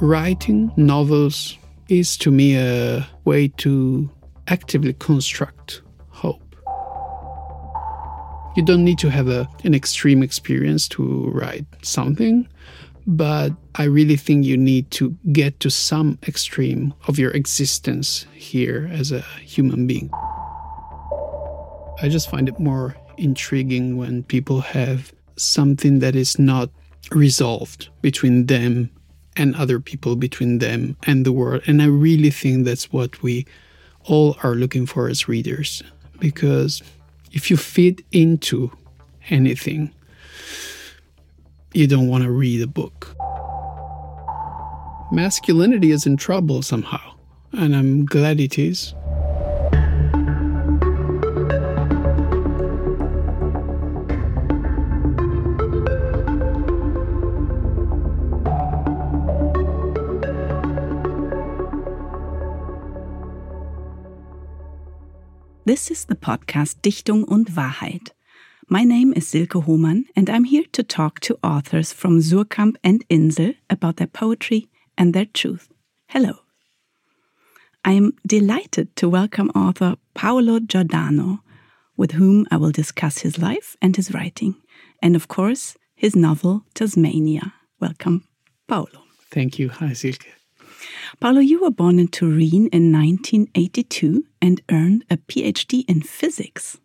writing novels is to me a way to actively construct hope. You don't need to have a, an extreme experience to write something, but I really think you need to get to some extreme of your existence here as a human being. I just find it more intriguing when people have something that is not resolved between them and other people, between them and the world. And I really think that's what we all are looking for as readers. Because if you fit into anything, you don't want to read a book. Masculinity is in trouble somehow, and I'm glad it is. This is the podcast Dichtung und Wahrheit. My name is Silke Hohmann, and I'm here to talk to authors from Suhrkamp and Insel about their poetry and their truth. Hello. I am delighted to welcome author Paolo Giordano, with whom I will discuss his life and his writing, and of course, his novel Tasmania. Welcome, Paolo. Thank you. Hi, Silke. Paolo, you were born in Turin in 1982 and earned a PhD in physics.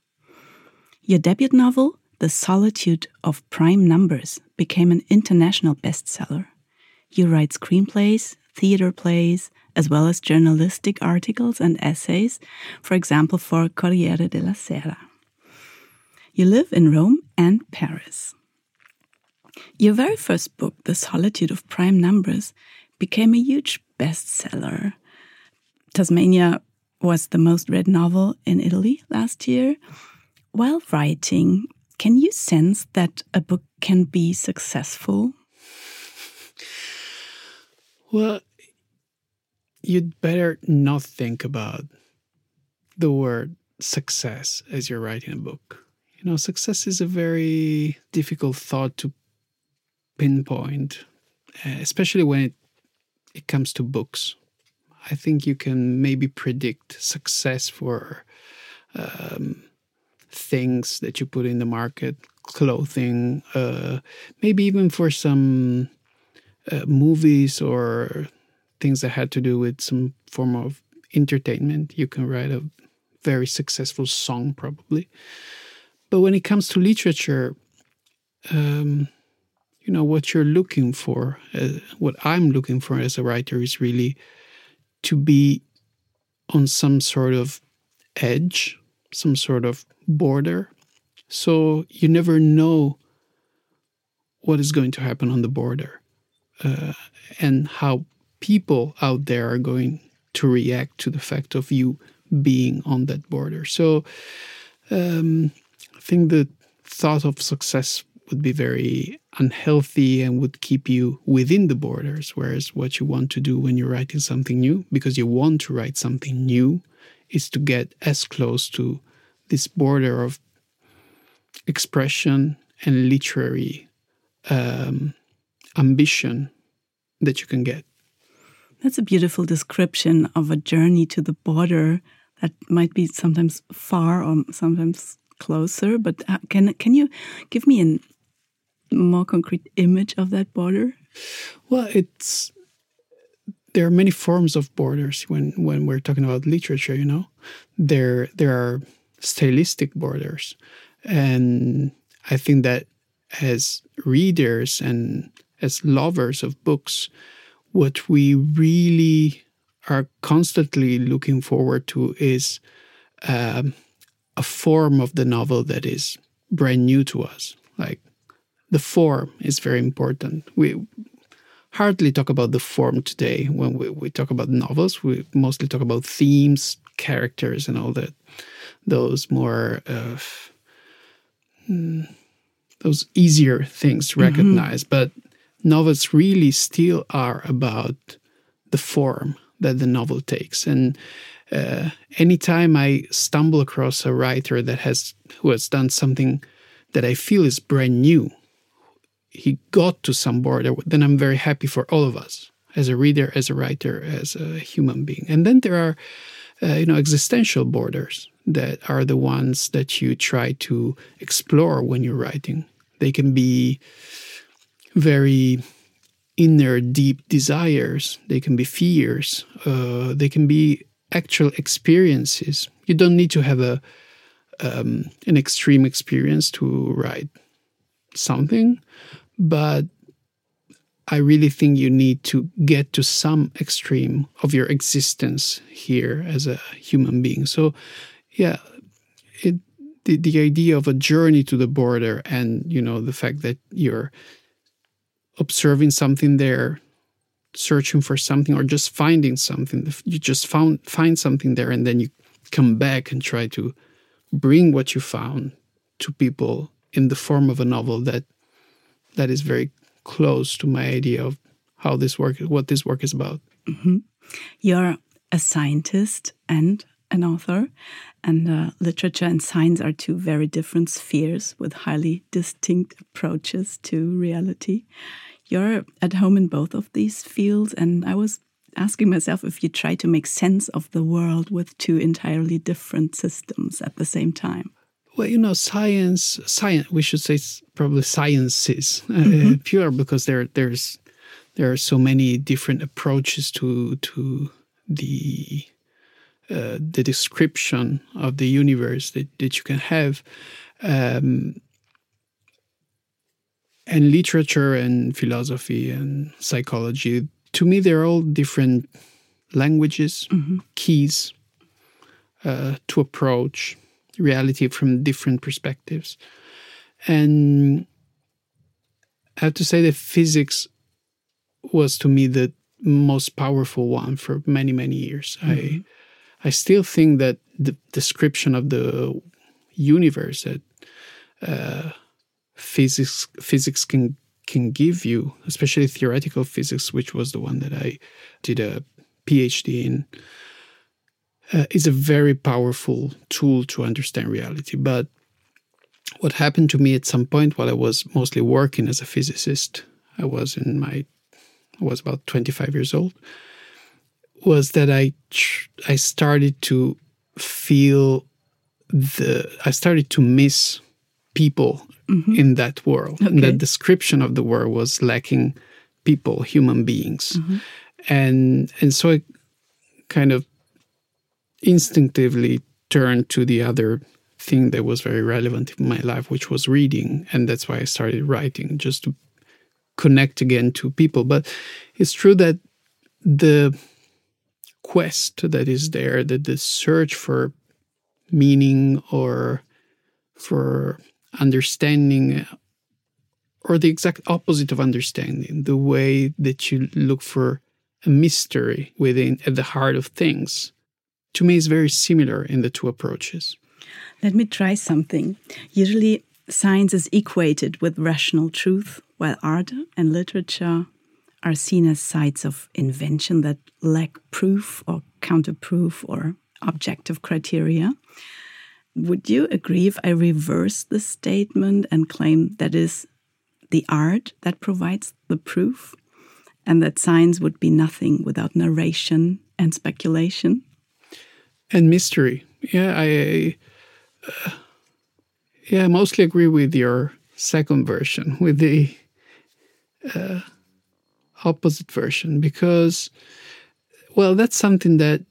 Your debut novel, The Solitude of Prime Numbers, became an international bestseller. You write screenplays, theater plays, as well as journalistic articles and essays, for example, for Corriere della Sera. You live in Rome and Paris. Your very first book, The Solitude of Prime Numbers, became a huge bestseller. Tasmania was the most read novel in Italy last year. While writing, can you sense that a book can be successful? Well, you'd better not think about the word success as you're writing a book. You know, success is a very difficult thought to pinpoint, eh, especially when it, it comes to books. I think you can maybe predict success for um, things that you put in the market, clothing, uh, maybe even for some uh, movies or things that had to do with some form of entertainment. You can write a very successful song, probably. But when it comes to literature, um, you know, what you're looking for, uh, what I'm looking for as a writer is really to be on some sort of edge, some sort of border. So you never know what is going to happen on the border uh, and how people out there are going to react to the fact of you being on that border. So um, I think the thought of success would be very unhealthy and would keep you within the borders. Whereas what you want to do when you're writing something new, because you want to write something new, is to get as close to this border of expression and literary um, ambition that you can get. That's a beautiful description of a journey to the border that might be sometimes far or sometimes closer. But uh, can can you give me a more concrete image of that border? Well, it's there are many forms of borders when when we're talking about literature. You know, there there are stylistic borders, and I think that as readers and as lovers of books, what we really are constantly looking forward to is um, a form of the novel that is brand new to us. Like the form is very important. We hardly talk about the form today when we, we talk about novels. We mostly talk about themes, characters, and all that. Those more uh, those easier things to recognize. Mm-hmm. But novels really still are about the form that the novel takes. And uh, anytime I stumble across a writer that has who has done something that I feel is brand new, he got to some border, then I'm very happy for all of us. as a reader, as a writer, as a human being. And then there are, uh, you know, existential borders that are the ones that you try to explore when you're writing. They can be very inner, deep desires. They can be fears. Uh, they can be actual experiences. You don't need to have a um, an extreme experience to write something, but I really think you need to get to some extreme of your existence here as a human being. So, yeah, it the, the idea of a journey to the border and you know the fact that you're observing something there searching for something or just finding something you just found find something there and then you come back and try to bring what you found to people in the form of a novel that that is very close to my idea of how this work what this work is about mm -hmm. you're a scientist and an author and uh, literature and science are two very different spheres with highly distinct approaches to reality you're at home in both of these fields and i was asking myself if you try to make sense of the world with two entirely different systems at the same time. Well, you know, science, science. We should say probably sciences, -hmm. uh, mm-hmm. pure, because there, there's, there are so many different approaches to to the uh, the description of the universe that, that you can have. Um, and literature and philosophy and psychology to me, they're all different languages, mm-hmm. keys uh, to approach reality from different perspectives. And I have to say that physics was to me the most powerful one for many, many years. Mm-hmm. I I still think that the description of the universe that uh, physics physics can can give you, especially theoretical physics, which was the one that I did a PhD in, uh, is a very powerful tool to understand reality. But what happened to me at some point while I was mostly working as a physicist, I was in my, I was about 25 years old, was that I, I started to feel the, I started to miss people mm-hmm. in that world. Okay. And that description of the world was lacking people, human beings. Mm-hmm. And and so I kind of instinctively turned to the other thing that was very relevant in my life, which was reading. And that's why I started writing, just to connect again to people. But it's true that the quest that is there, that the search for meaning or for understanding or the exact opposite of understanding the way that you look for a mystery within at the heart of things to me is very similar in the two approaches. Let me try something. Usually science is equated with rational truth while art and literature are seen as sites of invention that lack proof or counterproof or objective criteria. Would you agree if I reverse the statement and claim that is the art that provides the proof and that science would be nothing without narration and speculation? And mystery. Yeah, I uh, yeah, mostly agree with your second version, with the uh, opposite version, because well, that's something that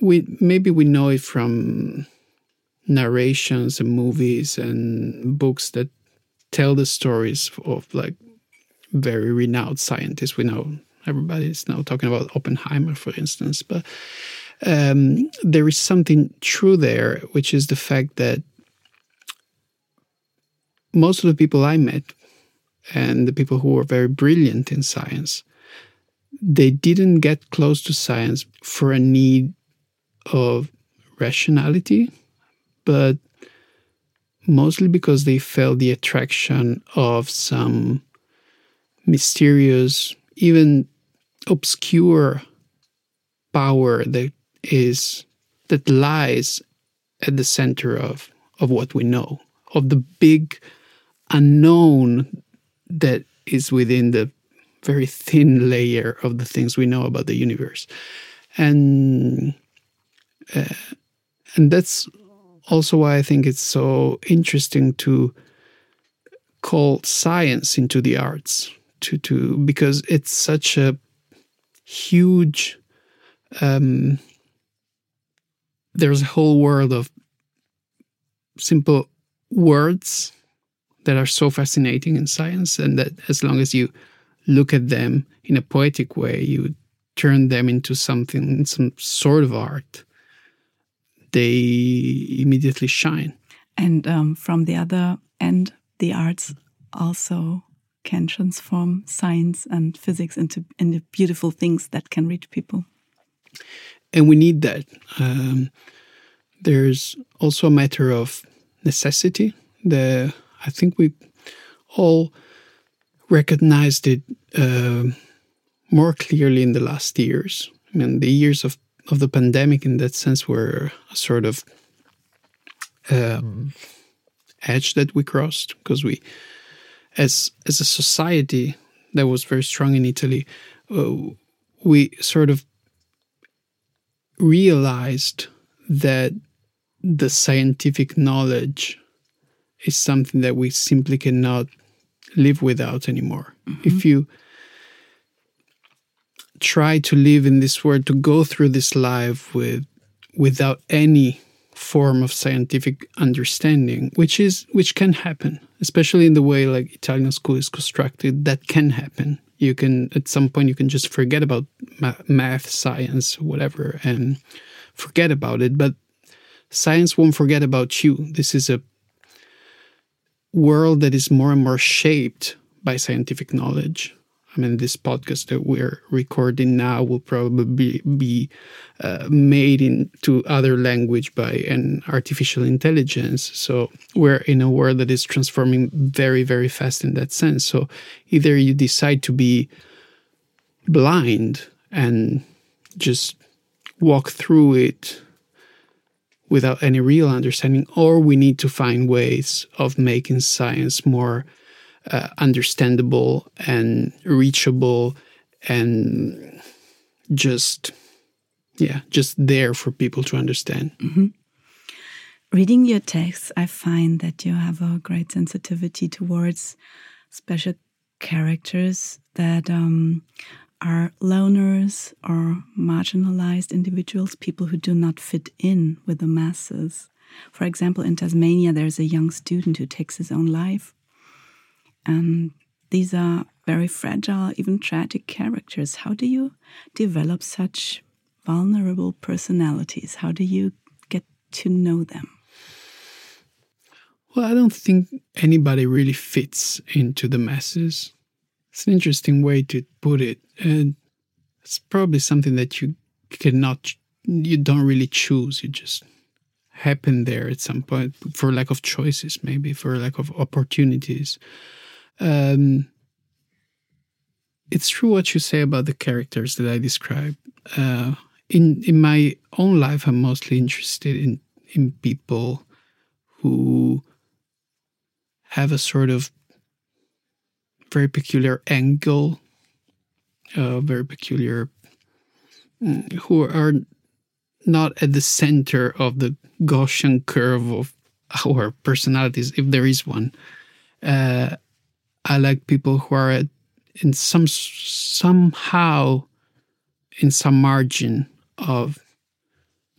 we maybe we know it from narrations and movies and books that tell the stories of like very renowned scientists. We know everybody's now talking about Oppenheimer, for instance, but um, there is something true there, which is the fact that most of the people I met and the people who were very brilliant in science, they didn't get close to science for a need of rationality but mostly because they felt the attraction of some mysterious, even obscure power that is that lies at the center of of what we know, of the big unknown that is within the very thin layer of the things we know about the universe, and uh, and that's also why I think it's so interesting to call science into the arts to to because it's such a huge um, there's a whole world of simple words that are so fascinating in science and that as long as you look at them in a poetic way you turn them into something some sort of art they immediately shine and um, from the other end the arts also can transform science and physics into, into beautiful things that can reach people. And we need that. Um, there's also a matter of necessity. The I think we all recognized it uh, more clearly in the last years. I mean, the years of, of the pandemic, in that sense, were a sort of um, edge that we crossed because we as as a society that was very strong in Italy, uh, we sort of realized that the scientific knowledge is something that we simply cannot live without anymore. Mm-hmm. If you try to live in this world, to go through this life with without any form of scientific understanding, which is which can happen, especially in the way like Italian school is constructed. That can happen. You can at some point you can just forget about math, science, whatever, and forget about it. But science won't forget about you. This is a world that is more and more shaped by scientific knowledge I mean, this podcast that we're recording now will probably be uh, made into other language by an artificial intelligence. So we're in a world that is transforming very, very fast in that sense. So either you decide to be blind and just walk through it without any real understanding, or we need to find ways of making science more uh, understandable and reachable and just yeah just there for people to understand. Mm -hmm. reading your texts i find that you have a great sensitivity towards special characters that um, are loners or marginalized individuals people who do not fit in with the masses. For example in tasmania there's a young student who takes his own life and these are very fragile, even tragic characters. How do you develop such vulnerable personalities? How do you get to know them? Well, I don't think anybody really fits into the masses. It's an interesting way to put it. And it's probably something that you cannot, you don't really choose. You just happen there at some point for lack of choices, maybe for lack of opportunities. Um, it's true what you say about the characters that I describe. Uh, in in my own life, I'm mostly interested in in people who have a sort of very peculiar angle, uh, very peculiar, mm, who are not at the center of the Gaussian curve of our personalities, if there is one. Uh, I like people who are in some somehow in some margin of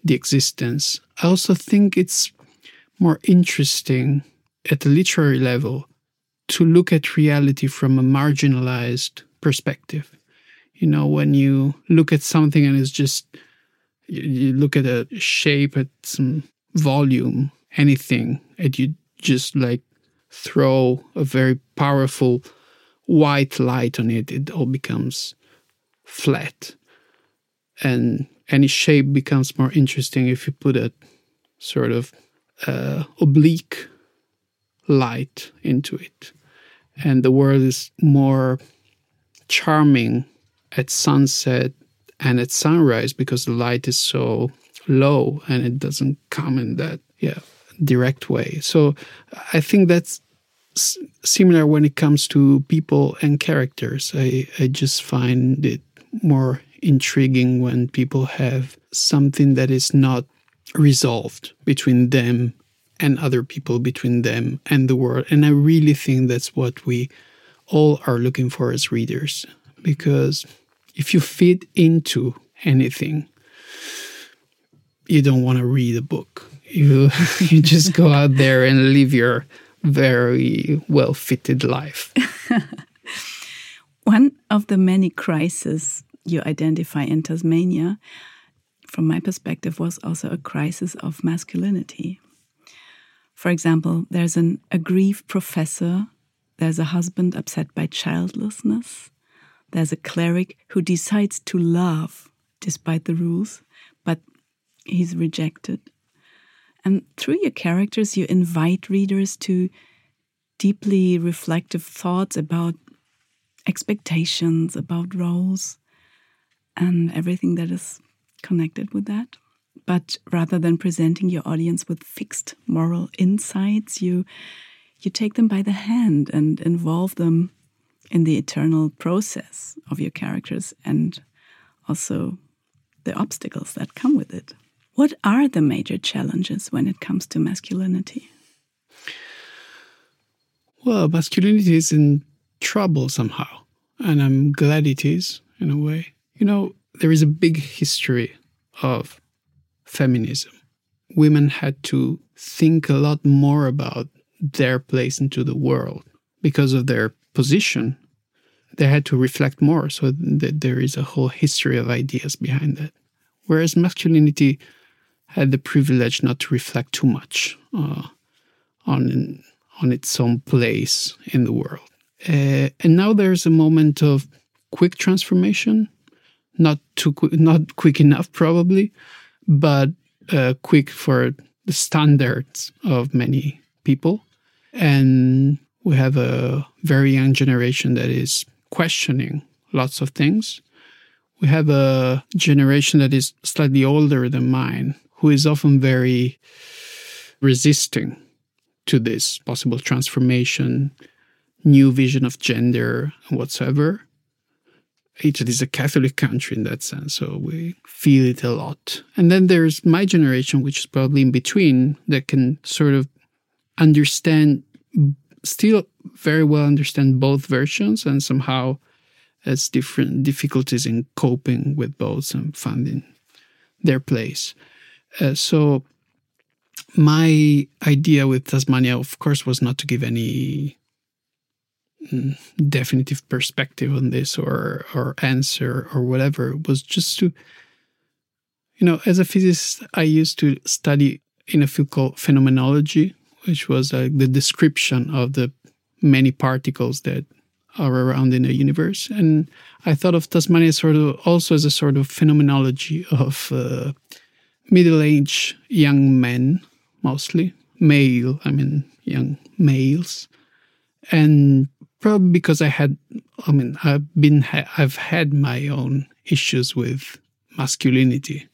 the existence. I also think it's more interesting at the literary level to look at reality from a marginalized perspective. You know, when you look at something and it's just, you, you look at a shape, at some volume, anything, and you just like throw a very powerful white light on it, it all becomes flat. And any shape becomes more interesting if you put a sort of uh, oblique light into it. And the world is more charming at sunset and at sunrise because the light is so low and it doesn't come in that yeah direct way. So I think that's similar when it comes to people and characters. I, I just find it more intriguing when people have something that is not resolved between them and other people, between them and the world. And I really think that's what we all are looking for as readers. Because if you fit into anything, you don't want to read a book. You you just go out there and live your very well fitted life. One of the many crises you identify in Tasmania, from my perspective, was also a crisis of masculinity. For example, there's an aggrieved professor, there's a husband upset by childlessness, there's a cleric who decides to love despite the rules, but he's rejected. And through your characters, you invite readers to deeply reflective thoughts about expectations, about roles, and everything that is connected with that. But rather than presenting your audience with fixed moral insights, you you take them by the hand and involve them in the eternal process of your characters and also the obstacles that come with it. What are the major challenges when it comes to masculinity? Well, masculinity is in trouble somehow, and I'm glad it is in a way. You know, there is a big history of feminism. Women had to think a lot more about their place into the world because of their position. They had to reflect more, so there is a whole history of ideas behind that. Whereas masculinity had the privilege not to reflect too much uh, on on its own place in the world. Uh, and now there's a moment of quick transformation, not too quick, not quick enough probably, but uh, quick for the standards of many people. And we have a very young generation that is questioning lots of things. We have a generation that is slightly older than mine, who is often very resisting to this possible transformation, new vision of gender, whatsoever. Italy is a Catholic country in that sense, so we feel it a lot. And then there's my generation, which is probably in between, that can sort of understand, still very well understand both versions and somehow has different difficulties in coping with both and finding their place. Uh, so my idea with Tasmania, of course, was not to give any mm, definitive perspective on this or or answer or whatever. It was just to, you know, as a physicist, I used to study in a field called phenomenology, which was uh, the description of the many particles that are around in the universe. And I thought of Tasmania sort of also as a sort of phenomenology of uh, middle-aged young men mostly male i mean young males. And probably because i had i mean i've been i've had my own issues with masculinity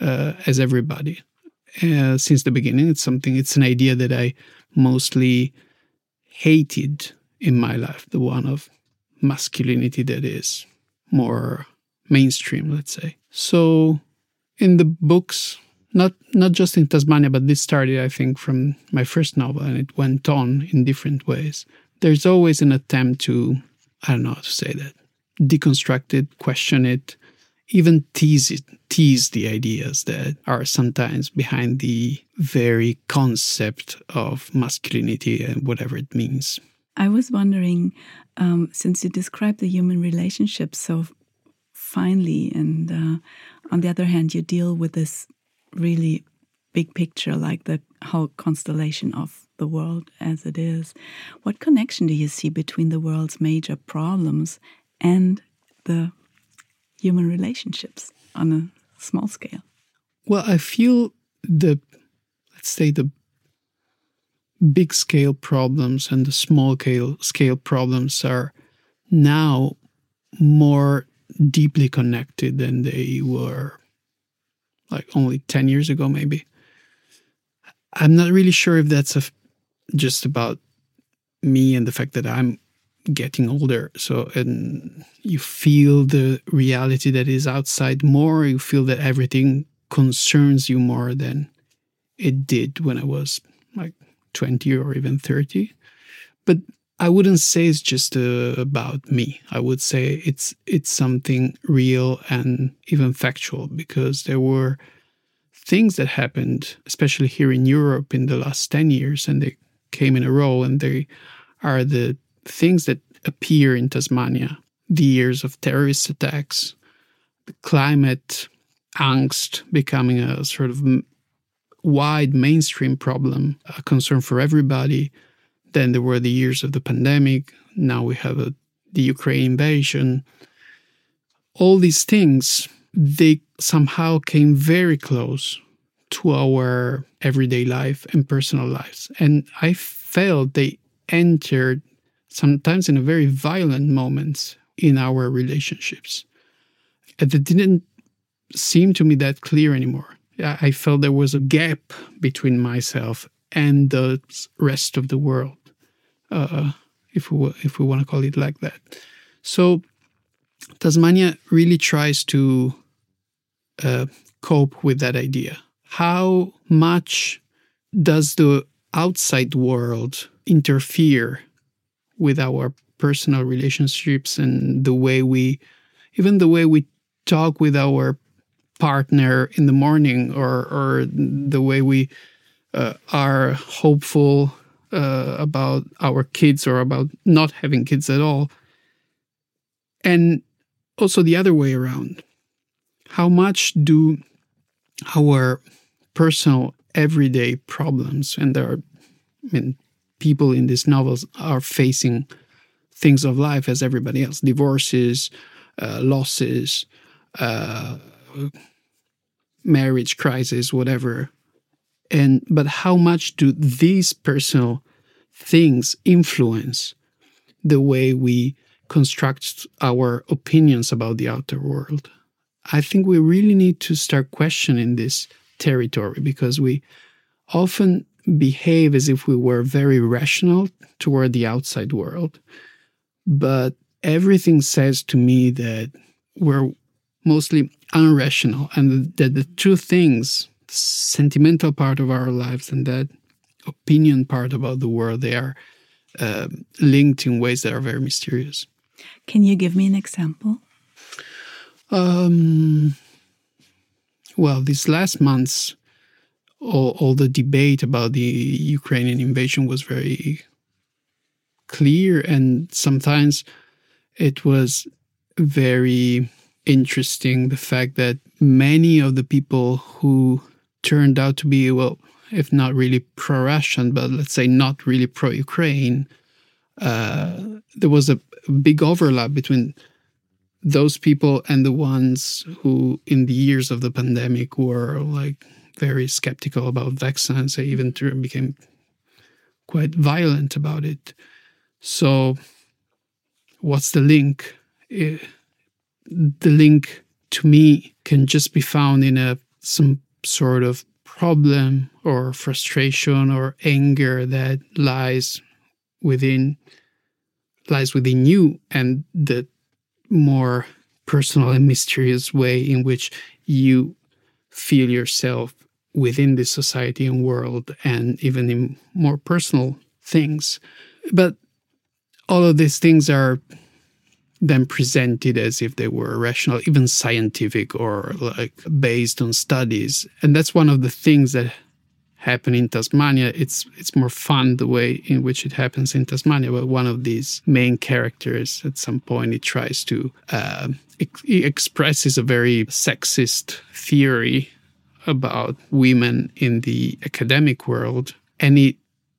uh, as everybody. Uh, since the beginning it's something it's an idea that i mostly hated in my life the one of masculinity that is more mainstream let's say. So in the books not not just in Tasmania, but this started, I think, from my first novel, and it went on in different ways. There's always an attempt to, I don't know how to say that, deconstruct it, question it, even tease it, tease the ideas that are sometimes behind the very concept of masculinity and whatever it means. I was wondering, um, since you describe the human relationship so finely, and uh, on the other hand, you deal with this really big picture, like the whole constellation of the world as it is. What connection do you see between the world's major problems and the human relationships on a small scale? Well, I feel the, let's say, the big scale problems and the small scale, scale problems are now more deeply connected than they were like only 10 years ago, maybe. I'm not really sure if that's a, just about me and the fact that I'm getting older. So, and you feel the reality that is outside more. You feel that everything concerns you more than it did when I was like 20 or even 30. But I wouldn't say it's just uh, about me. I would say it's it's something real and even factual because there were things that happened, especially here in Europe in the last 10 years, and they came in a row, and they are the things that appear in Tasmania the years of terrorist attacks, the climate angst becoming a sort of wide mainstream problem, a concern for everybody. Then there were the years of the pandemic. Now we have a, the Ukraine invasion. All these things, they somehow came very close to our everyday life and personal lives. And I felt they entered sometimes in a very violent moments in our relationships. And it didn't seem to me that clear anymore. I felt there was a gap between myself and the rest of the world, uh, if we if we want to call it like that. So Tasmania really tries to uh, cope with that idea. How much does the outside world interfere with our personal relationships and the way we, even the way we talk with our partner in the morning or, or the way we uh, are hopeful uh, about our kids or about not having kids at all. And also the other way around. How much do our personal everyday problems, and there are I mean, people in these novels are facing things of life as everybody else divorces, uh, losses, uh, marriage crisis, whatever. And but how much do these personal things influence the way we construct our opinions about the outer world? I think we really need to start questioning this territory because we often behave as if we were very rational toward the outside world. But everything says to me that we're mostly unrational and that the two things, sentimental part of our lives and that opinion part about the world, they are uh, linked in ways that are very mysterious. Can you give me an example? Um, well, these last months, all, all the debate about the Ukrainian invasion was very clear, and sometimes it was very interesting the fact that many of the people who turned out to be, well, if not really pro Russian, but let's say not really pro Ukraine, uh, there was a big overlap between those people and the ones who, in the years of the pandemic, were like very skeptical about vaccines. They even became quite violent about it. So, what's the link? It, the link to me can just be found in a some sort of problem or frustration or anger that lies within lies within you and the more personal and mysterious way in which you feel yourself within this society and world and even in more personal things. But all of these things are then presented as if they were rational, even scientific or like based on studies. And that's one of the things that happen in Tasmania. It's it's more fun the way in which it happens in Tasmania. But one of these main characters, at some point, he tries to uh, he expresses a very sexist theory about women in the academic world, and he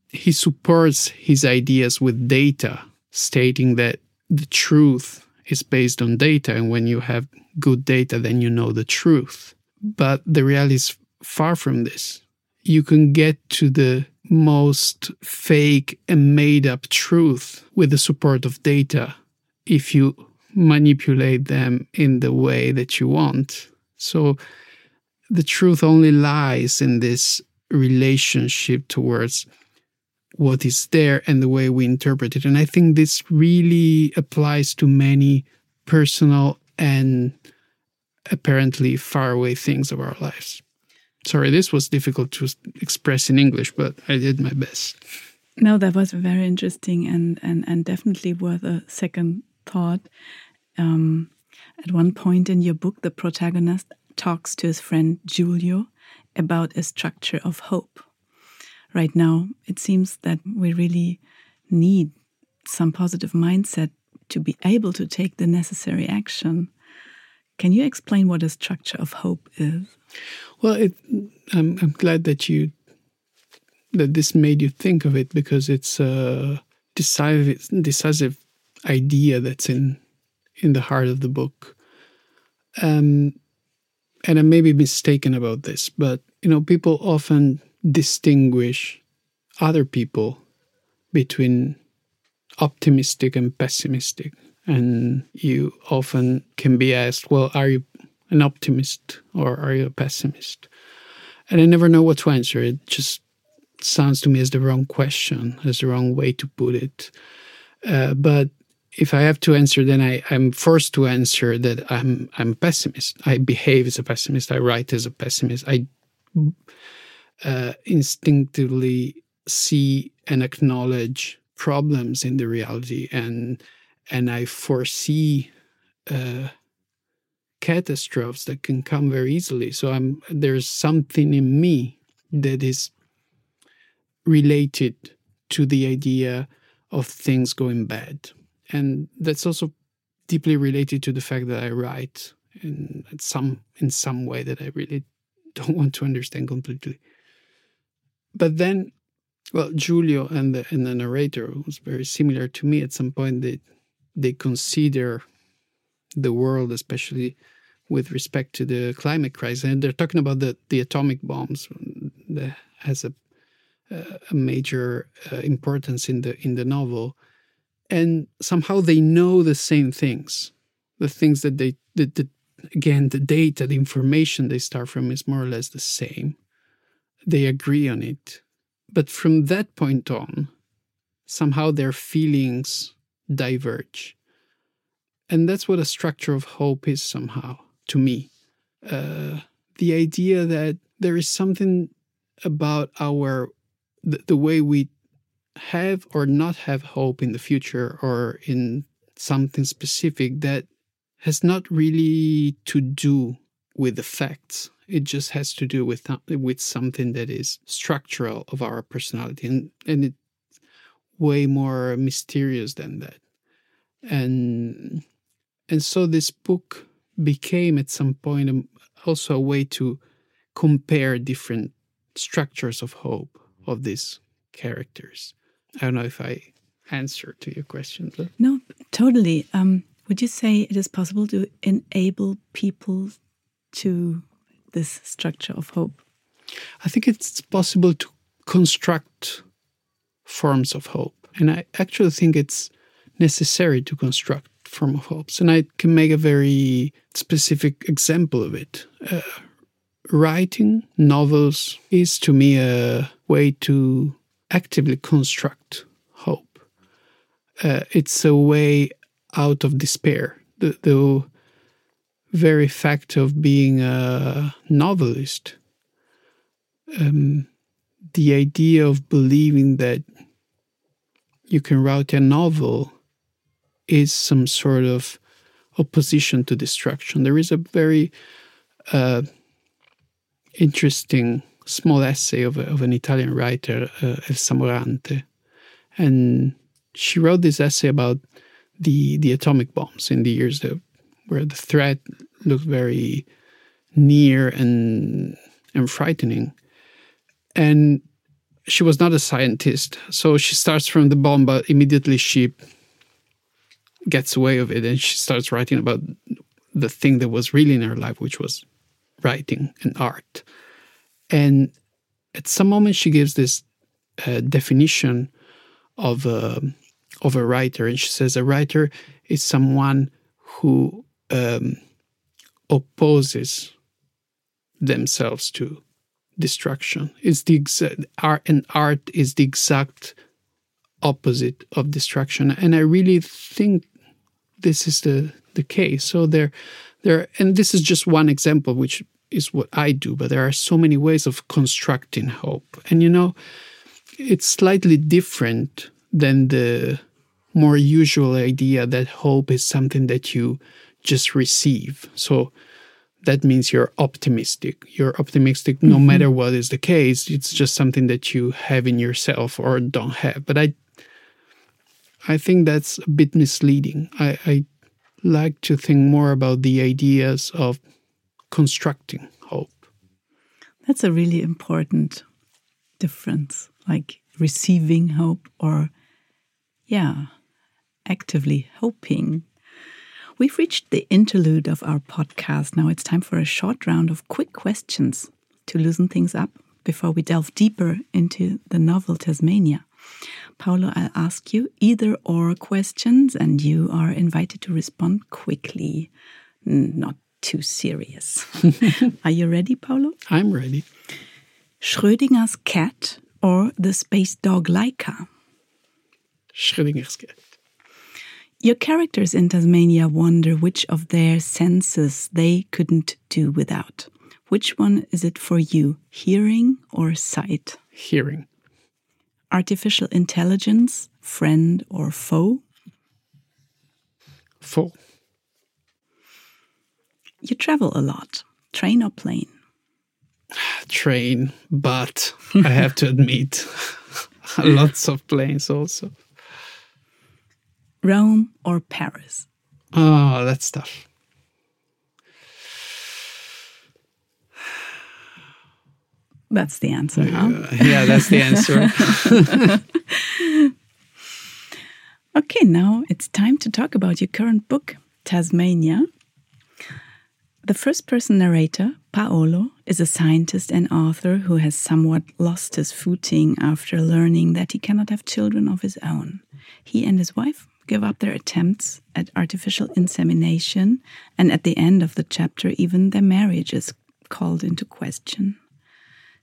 he supports his ideas with data, stating that the truth is based on data. And when you have good data, then you know the truth. But the reality is far from this. You can get to the most fake and made up truth with the support of data if you manipulate them in the way that you want. So the truth only lies in this relationship towards what is there and the way we interpret it. And I think this really applies to many personal and apparently faraway things of our lives. Sorry, this was difficult to express in English, but I did my best. No, that was very interesting and and and definitely worth a second thought. Um, at one point in your book, the protagonist talks to his friend Giulio about a structure of hope. Right now, it seems that we really need some positive mindset to be able to take the necessary action. Can you explain what a structure of hope is? Well, it, I'm, I'm glad that you that this made you think of it because it's a decisive, decisive idea that's in in the heart of the book. Um, and I may be mistaken about this, but you know, people often distinguish other people between optimistic and pessimistic. And you often can be asked, well, are you an optimist or are you a pessimist? And I never know what to answer. It just sounds to me as the wrong question, as the wrong way to put it. Uh, but if I have to answer, then I, am forced to answer that I'm I'm pessimist. I behave as a pessimist. I write as a pessimist. I uh, instinctively see and acknowledge problems in the reality, and and I foresee uh, catastrophes that can come very easily. So I'm there's something in me that is related to the idea of things going bad. And that's also deeply related to the fact that I write in some in some way that I really don't want to understand completely. But then, well, Giulio and the and the narrator was very similar to me. At some point, they they consider the world, especially with respect to the climate crisis, and they're talking about the the atomic bombs that has a a major uh, importance in the in the novel, and somehow they know the same things, the things that they the, the again the data, the information they start from is more or less the same. They agree on it, but from that point on, somehow their feelings diverge, and that's what a structure of hope is somehow to me. Uh, the idea that there is something about our the, the way we have or not have hope in the future or in something specific that has not really to do with the facts. It just has to do with with something that is structural of our personality, and and it's way more mysterious than that. And and so this book became at some point also a way to compare different structures of hope of these characters. I don't know if I answer to your question. But... No, totally. Um, would you say it is possible to enable people to this structure of hope? I think it's possible to construct forms of hope. And I actually think it's necessary to construct form of hopes. And I can make a very specific example of it. Uh, writing novels is to me a way to actively construct hope. Uh, it's a way out of despair. The, the very fact of being a novelist, um, the idea of believing that you can write a novel is some sort of opposition to destruction. There is a very uh, interesting small essay of, of an Italian writer, uh, Elsa Morante. And she wrote this essay about the, the atomic bombs in the years that, where the threat looked very near and, and frightening. And she was not a scientist, so she starts from the bomb, but immediately she gets away of it and she starts writing about the thing that was really in her life, which was writing and art. And at some moment, she gives this uh, definition of a, of a writer. And she says a writer is someone who um, opposes themselves to destruction. It's the art, and art is the exact opposite of destruction. And I really think this is the, the case. So there, there, and this is just one example, which is what I do, but there are so many ways of constructing hope. And you know, it's slightly different than the more usual idea that hope is something that you just receive. So that means you're optimistic. You're optimistic no mm-hmm. matter what is the case. It's just something that you have in yourself or don't have. But I I think that's a bit misleading. I, I like to think more about the ideas of constructing hope. That's a really important difference, like receiving hope or, yeah, actively hoping. We've reached the interlude of our podcast. Now it's time for a short round of quick questions to loosen things up before we delve deeper into the novel Tasmania. Paolo, I'll ask you either or questions, and you are invited to respond quickly, not too serious. are you ready, Paolo? I'm ready. Schrödinger's cat or the space dog Laika? Schrödinger's cat. Your characters in Tasmania wonder which of their senses they couldn't do without. Which one is it for you, hearing or sight? Hearing. Artificial intelligence, friend or foe? Foe. You travel a lot, train or plane? Train, but I have to admit, lots of planes also. Rome or Paris? Oh, that's tough. That's the answer, huh? Uh, yeah, that's the answer. okay, now it's time to talk about your current book, Tasmania. The first person narrator, Paolo, is a scientist and author who has somewhat lost his footing after learning that he cannot have children of his own. He and his wife give up their attempts at artificial insemination, and at the end of the chapter, even their marriage is called into question.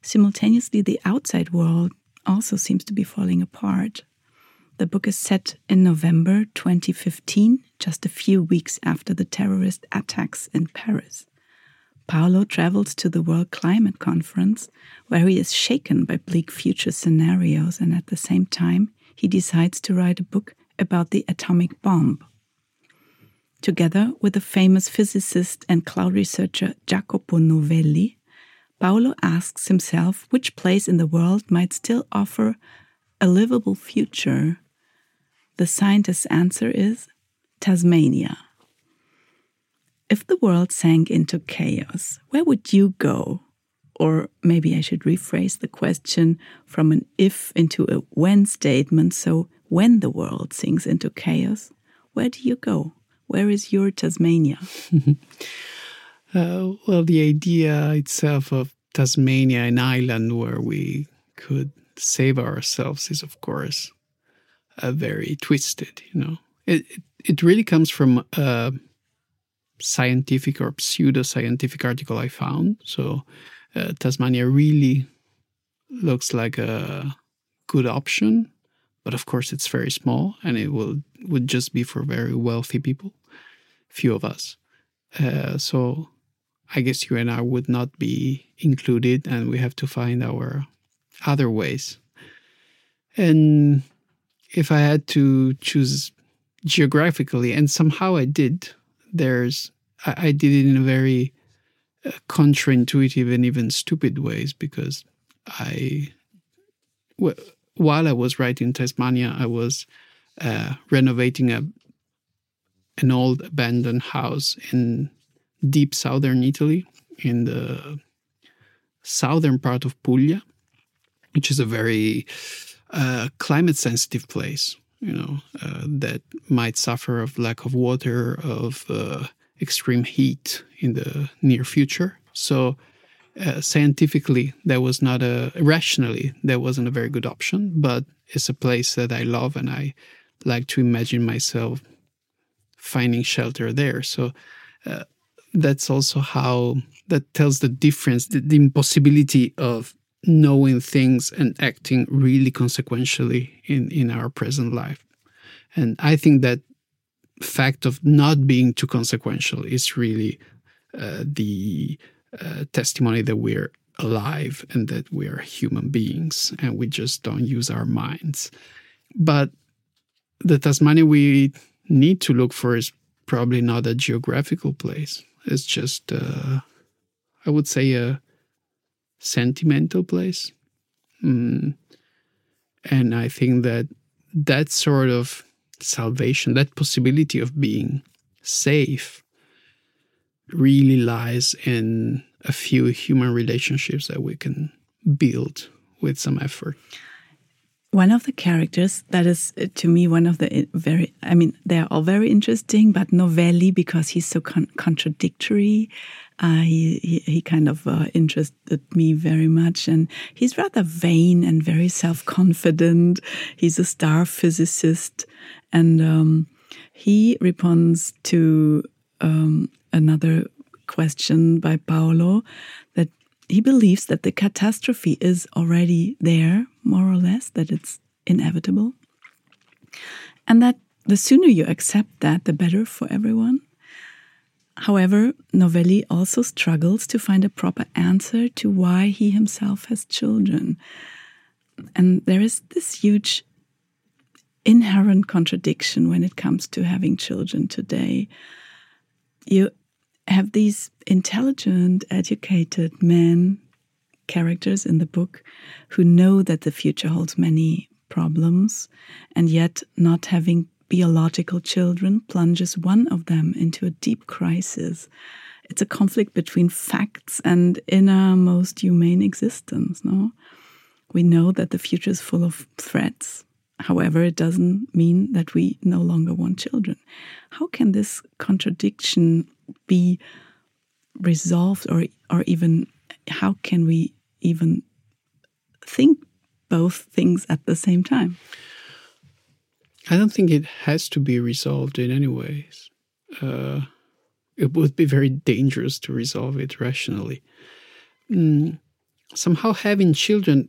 Simultaneously, the outside world also seems to be falling apart. The book is set in November 2015, just a few weeks after the terrorist attacks in Paris. Paolo travels to the World Climate Conference, where he is shaken by bleak future scenarios, and at the same time, he decides to write a book about the atomic bomb. Together with the famous physicist and cloud researcher Jacopo Novelli, Paolo asks himself which place in the world might still offer a livable future. The scientist's answer is Tasmania. If the world sank into chaos, where would you go? Or maybe I should rephrase the question from an if into a when statement. So, when the world sinks into chaos, where do you go? Where is your Tasmania? uh, well, the idea itself of Tasmania, an island where we could save ourselves, is of course a very twisted. You know, it it, it really comes from a scientific or pseudo scientific article I found. So uh, Tasmania really looks like a good option, but of course it's very small and it will would just be for very wealthy people, few of us. Uh, so I guess you and I would not be included, and we have to find our other ways. And if I had to choose geographically, and somehow I did, there's I, I did it in a very uh, counterintuitive and even stupid ways because I, w- while I was writing Tasmania, I was uh, renovating a an old abandoned house in deep southern Italy, in the southern part of Puglia, which is a very uh, climate sensitive place. You know uh, that might suffer of lack of water, of uh, extreme heat in the near future. So uh, scientifically, that was not a rationally that wasn't a very good option. But it's a place that I love, and I like to imagine myself finding shelter there. So uh, that's also how that tells the difference, the, the impossibility of knowing things and acting really consequentially in, in our present life. And I think that fact of not being too consequential is really uh, the uh, testimony that we're alive and that we're human beings and we just don't use our minds. But the Tasmania we need to look for is probably not a geographical place. It's just, uh, I would say, a sentimental place. Mm. And I think that that sort of salvation, that possibility of being safe, really lies in a few human relationships that we can build with some effort. One of the characters that is, uh, to me, one of the uh, very, I mean, they're all very interesting, but Novelli, because he's so con contradictory, uh, he, he, he, kind of uh, interested me very much. And he's rather vain and very self confident. He's a star physicist. And um, he responds to um, another question by Paolo that he believes that the catastrophe is already there, more or less, that it's inevitable. And that the sooner you accept that, the better for everyone. However, Novelli also struggles to find a proper answer to why he himself has children. And there is this huge inherent contradiction when it comes to having children today. You have these intelligent, educated men, characters in the book, who know that the future holds many problems, and yet not having biological children plunges one of them into a deep crisis. It's a conflict between facts and inner most humane existence, no? We know that the future is full of threats. However, it doesn't mean that we no longer want children. How can this contradiction be resolved or or even how can we even think both things at the same time? I don't think it has to be resolved in any ways. Uh, it would be very dangerous to resolve it rationally. Mm, somehow having children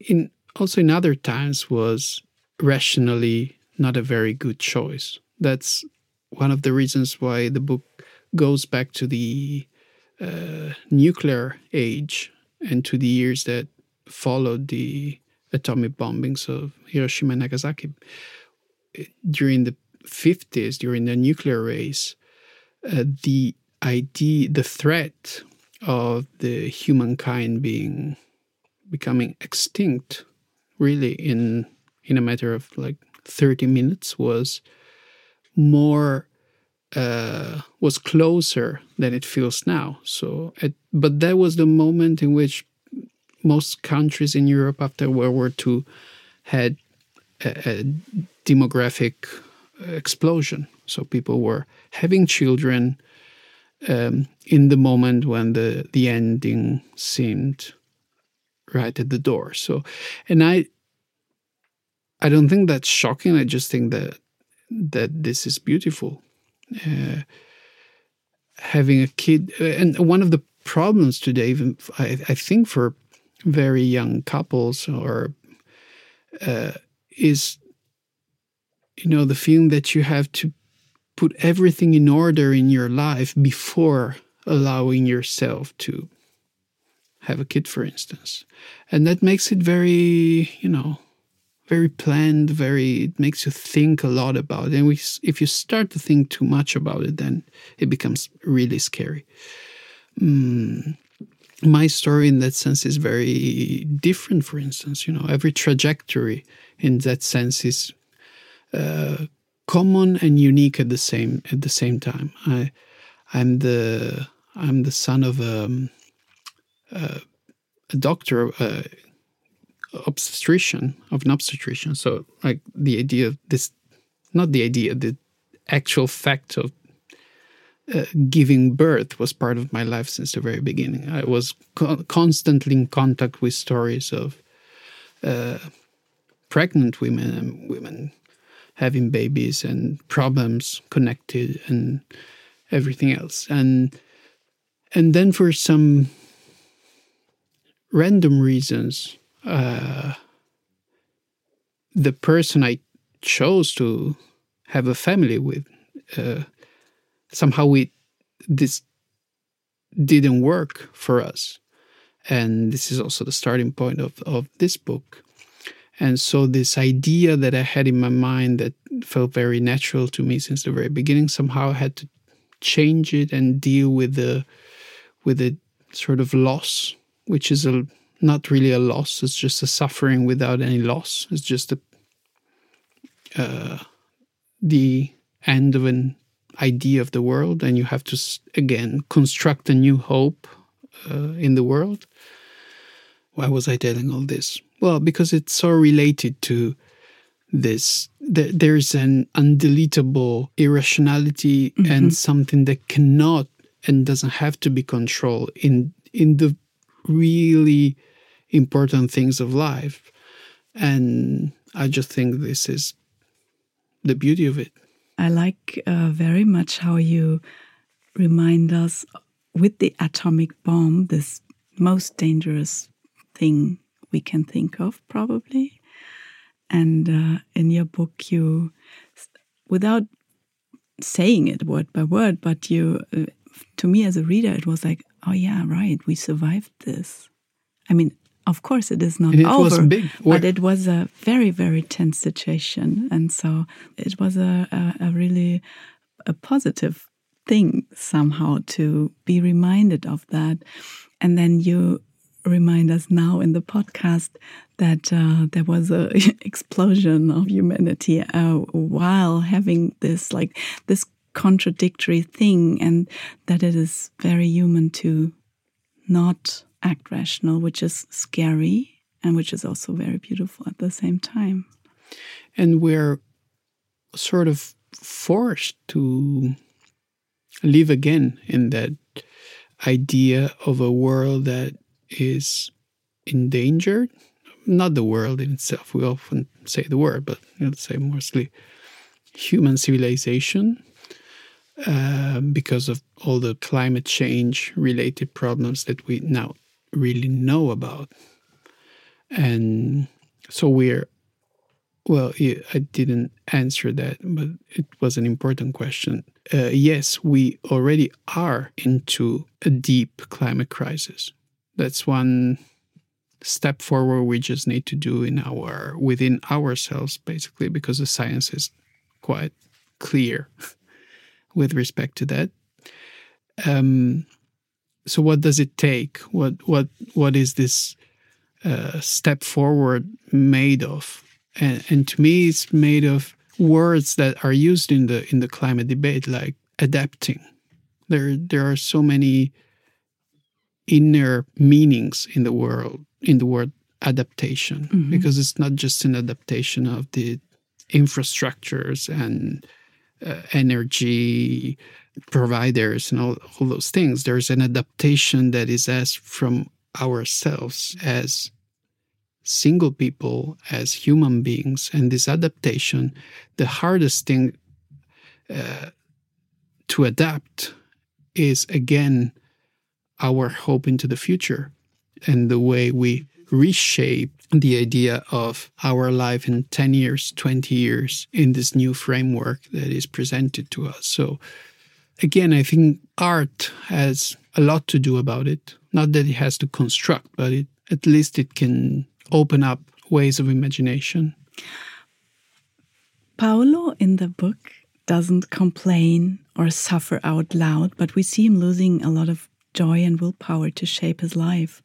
in also in other times was rationally not a very good choice that's one of the reasons why the book goes back to the uh, nuclear age and to the years that followed the atomic bombings of Hiroshima and Nagasaki. During the 50s, during the nuclear race, uh, the idea, the threat of the humankind being becoming extinct, really in in a matter of like 30 minutes, was more uh, was closer than it feels now. So, it, but that was the moment in which most countries in Europe after World War II had a, a demographic explosion. So people were having children um, in the moment when the the ending seemed right at the door. So, and I I don't think that's shocking. I just think that that this is beautiful uh, having a kid. Uh, and one of the problems today, even I, I think for very young couples, or uh, is you know the feeling that you have to put everything in order in your life before allowing yourself to have a kid, for instance, and that makes it very you know very planned, very it makes you think a lot about it. And we, if you start to think too much about it, then it becomes really scary. Mm, my story in that sense is very different. For instance, you know, every trajectory in that sense is uh, common and unique at the same at the same time. I, I'm the I'm the son of a, um, a, a doctor, uh, obstetrician of an obstetrician. So like the idea of this, not the idea, the actual fact of uh, giving birth was part of my life since the very beginning. I was co- constantly in contact with stories of uh, pregnant women and women having babies and problems connected and everything else. And and then for some random reasons, uh, the person I chose to have a family with, uh, somehow we this didn't work for us, and this is also the starting point of of this book. And so, this idea that I had in my mind that felt very natural to me since the very beginning, somehow I had to change it and deal with the with the sort of loss, which is a not really a loss. It's just a suffering without any loss. It's just a uh, the end of an idea of the world, and you have to again construct a new hope uh, in the world. Why was I telling all this? Well, because it's so related to this. There's an undeletable irrationality mm-hmm. and something that cannot and doesn't have to be controlled in in the really important things of life. And I just think this is the beauty of it. I like uh, very much how you remind us with the atomic bomb, this most dangerous thing we can think of, probably. And uh, in your book, you, without saying it word by word, but you, uh, to me as a reader, it was like, oh, yeah, right, we survived this. I mean, of course, it is not it over, big, but it was a very, very tense situation, and so it was a, a, a really a positive thing somehow to be reminded of that. And then you remind us now in the podcast that uh, there was a explosion of humanity uh, while having this like this contradictory thing, and that it is very human to not act rational, which is scary and which is also very beautiful at the same time. And we're sort of forced to live again in that idea of a world that is endangered. Not the world in itself, we often say the word, but let's say mostly human civilization uh, because of all the climate change related problems that we now really know about. And so we're, well, I didn't answer that, but it was an important question. Uh, yes, we already are into a deep climate crisis. That's one step forward we just need to do in our within ourselves basically because the science is quite clear with respect to that um, so what does it take? What what what is this uh, step forward made of? And, and to me, it's made of words that are used in the in the climate debate, like adapting. There there are so many inner meanings in the world in the word adaptation mm-hmm. because it's not just an adaptation of the infrastructures and uh, energy providers and all, all those things. There's an adaptation that is asked from ourselves as single people, as human beings. And this adaptation, the hardest thing uh, to adapt is again our hope into the future and the way we reshape the idea of our life in 10 years, 20 years in this new framework that is presented to us. So again, I think art has a lot to do about it. Not that it has to construct, but it, at least it can open up ways of imagination. Paolo in the book doesn't complain or suffer out loud, but we see him losing a lot of joy and willpower to shape his life.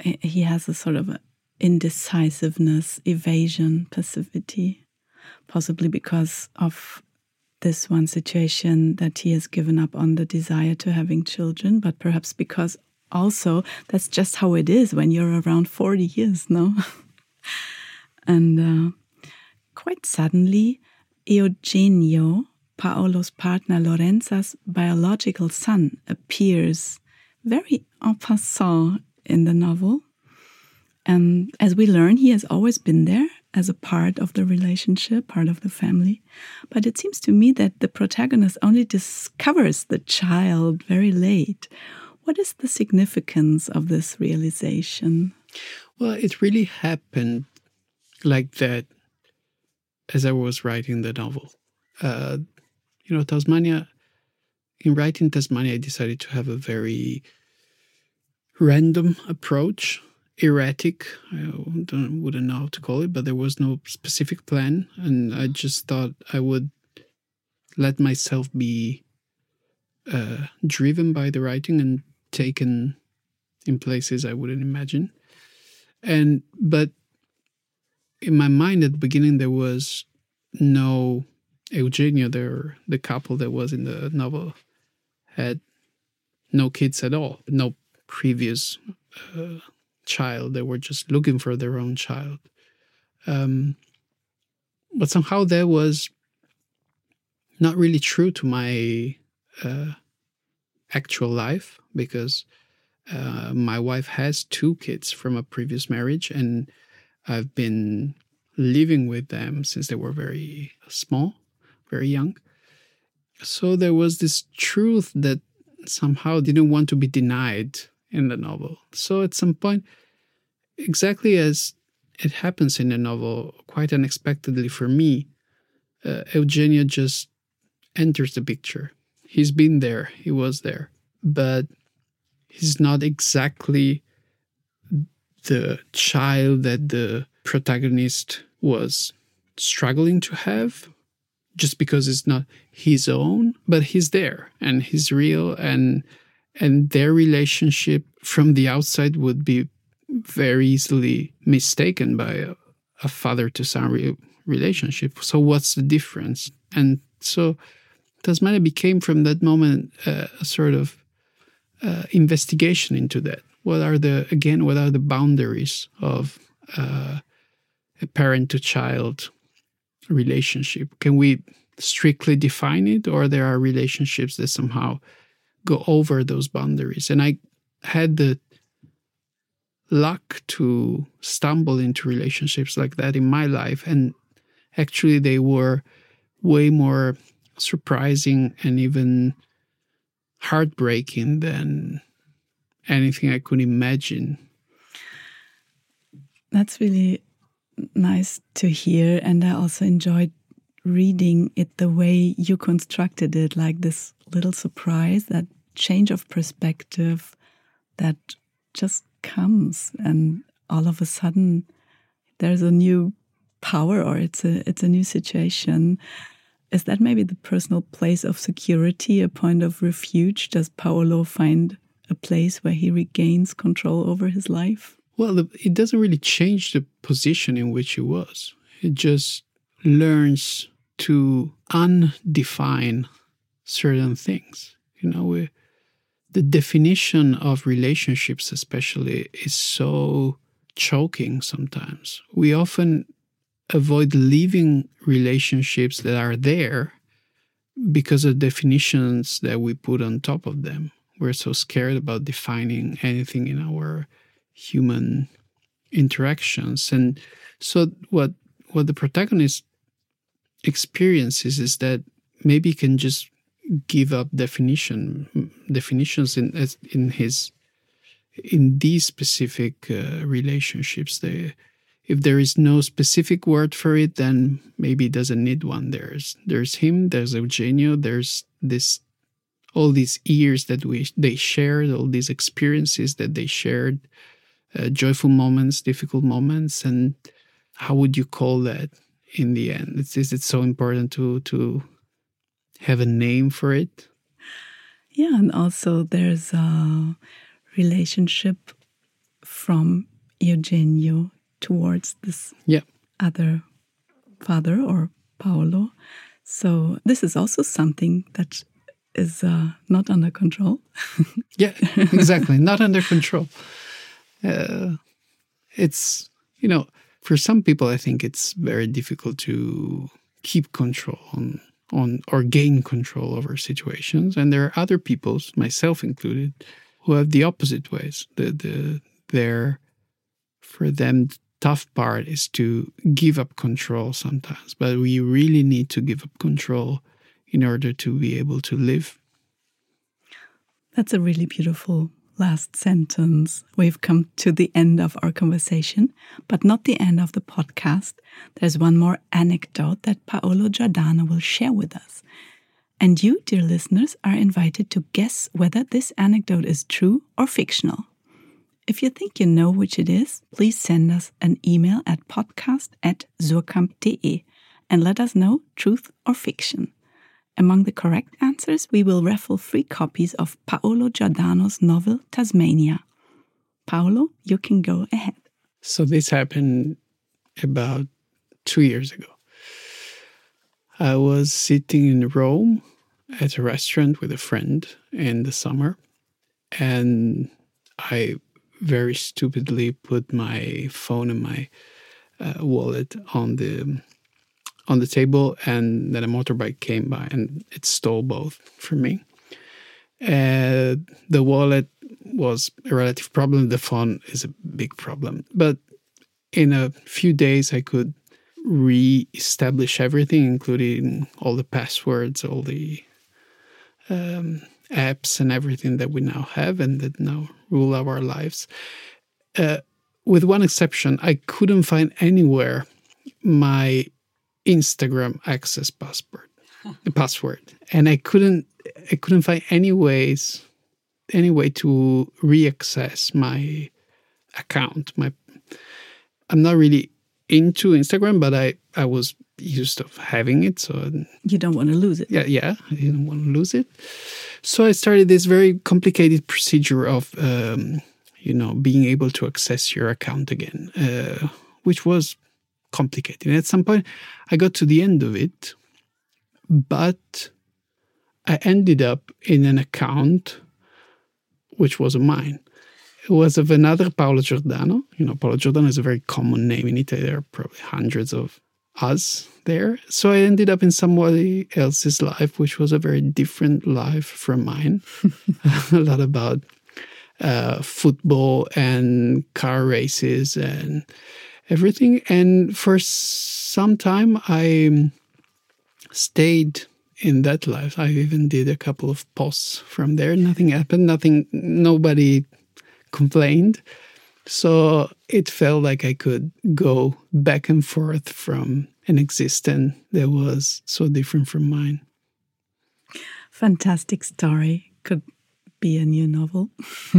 He has a sort of indecisiveness, evasion, passivity, possibly because of this one situation that he has given up on the desire to having children, but perhaps because also that's just how it is when you're around 40 years, no? and uh, quite suddenly, Eugenio, Paolo's partner Lorenza's biological son, appears very en passant in the novel. And as we learn, he has always been there as a part of the relationship, part of the family. But it seems to me that the protagonist only discovers the child very late. What is the significance of this realization? Well, it really happened like that as I was writing the novel. Uh, you know, Tasmania, in writing Tasmania, I decided to have a very random approach, erratic. I don't, wouldn't know how to call it, but there was no specific plan. And I just thought I would let myself be uh, driven by the writing and taken in places I wouldn't imagine. And, but in my mind at the beginning, there was no Eugenio, there, the couple that was in the novel, had no kids at all, no previous uh, child. They were just looking for their own child. Um, but somehow that was not really true to my uh, actual life because uh, my wife has two kids from a previous marriage, and I've been living with them since they were very small, very young. So there was this truth that somehow didn't want to be denied in the novel. So at some point, exactly as it happens in the novel, quite unexpectedly for me, uh, Eugenio just enters the picture. He's been there, he was there, but he's not exactly the child that the protagonist was struggling to have just because it's not his own but he's there and he's real and and their relationship from the outside would be very easily mistaken by a, a father to son re- relationship. So what's the difference? And so tasmania became from that moment uh, a sort of uh, investigation into that. What are the again what are the boundaries of uh, a parent to child relationship? Can we strictly define it or there are relationships that somehow go over those boundaries. And i had the luck to stumble into relationships like that in my life. And actually they were way more surprising and even heartbreaking than anything i could imagine. That's really nice to hear. And I also enjoyed reading it the way you constructed it, like this little surprise, that change of perspective that just comes and all of a sudden there's a new power or it's a it's a new situation is that maybe the personal place of security a point of refuge does paolo find a place where he regains control over his life well, it doesn't really change the position in which he was. It just learns to undefine certain things. You know, we, the definition of relationships, especially, is so choking sometimes. We often avoid leaving relationships that are there because of definitions that we put on top of them. We're so scared about defining anything in our human interactions and so what what the protagonist experiences is that maybe he can just give up definition definitions in in his in these specific uh, relationships they if there is no specific word for it then maybe it doesn't need one there's there's him there's eugenio there's this all these years that we they shared all these experiences that they shared uh, joyful moments, difficult moments, and how would you call that in the end? It's, is it so important to to have a name for it? Yeah, and also there's a relationship from Eugenio towards this yeah. other father or Paolo. So this is also something that is uh, not under control. yeah, exactly, not under control uh, it's you know for some people i think it's very difficult to keep control on on or gain control over situations. And there are other people myself included who have the opposite ways. The the their for them tough part is to give up control sometimes. But we really need to give up control in order to be able to live. That's a really beautiful last sentence. We've come to the end of our conversation, but not the end of the podcast. There's one more anecdote that Paolo Giordano will share with us. And you, dear listeners, are invited to guess whether this anecdote is true or fictional. If you think you know which it is, please send us an email at podcast at suhrkamp.de and let us know truth or fiction. Among the correct answers, we will raffle free copies of Paolo Giordano's novel Tasmania. Paolo, you can go ahead. So, this happened about two years ago. I was sitting in Rome at a restaurant with a friend in the summer, and I very stupidly put my phone and my uh, wallet on the on the table, and then a motorbike came by and it stole both from me. Uh, the wallet was a relative problem. The phone is a big problem, but in a few days, I could re-establish everything, including all the passwords, all the um, apps, and everything that we now have and that now rule our lives. Uh, with one exception, I couldn't find anywhere my Instagram access password, the password, and I couldn't I couldn't find any ways any way to reaccess my account. My I'm not really into Instagram, but I I was used of having it, so you don't want to lose it. Yeah, yeah, I didn't want to lose it. So I started this very complicated procedure of um, you know being able to access your account again, uh, which was complicated. And at some point, I got to the end of it, but I ended up in an account which wasn't mine. It was of another Paolo Giordano. You know, Paolo Giordano is a very common name in Italy. There are probably hundreds of us there. So I ended up in somebody else's life, which was a very different life from mine. a lot about uh, football and car races and everything. And for some time, I um, stayed in that life. I even did a couple of posts from there. Nothing happened. Nothing. Nobody complained. So it felt like I could go back and forth from an existence that was so different from mine. Fantastic story. Could be a new novel.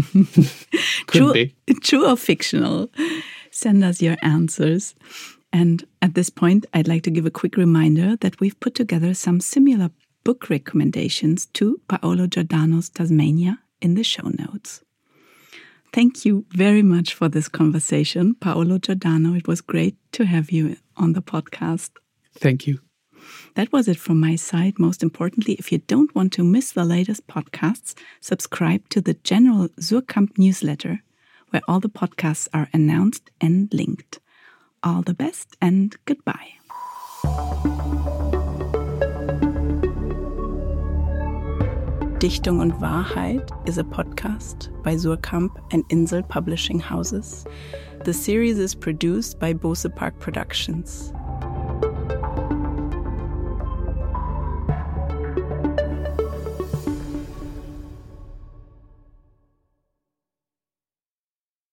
could true, be. True or fictional? Send us your answers. And at this point, I'd like to give a quick reminder that we've put together some similar book recommendations to Paolo Giordano's Tasmania in the show notes. Thank you very much for this conversation, Paolo Giordano. It was great to have you on the podcast. Thank you. That was it from my side. Most importantly, if you don't want to miss the latest podcasts, subscribe to the general Suhrkamp newsletter, where all the podcasts are announced and linked. All the best and goodbye. Dichtung und Wahrheit is a podcast by Suhrkamp and Insel Publishing Houses. The series is produced by Bose Park Productions.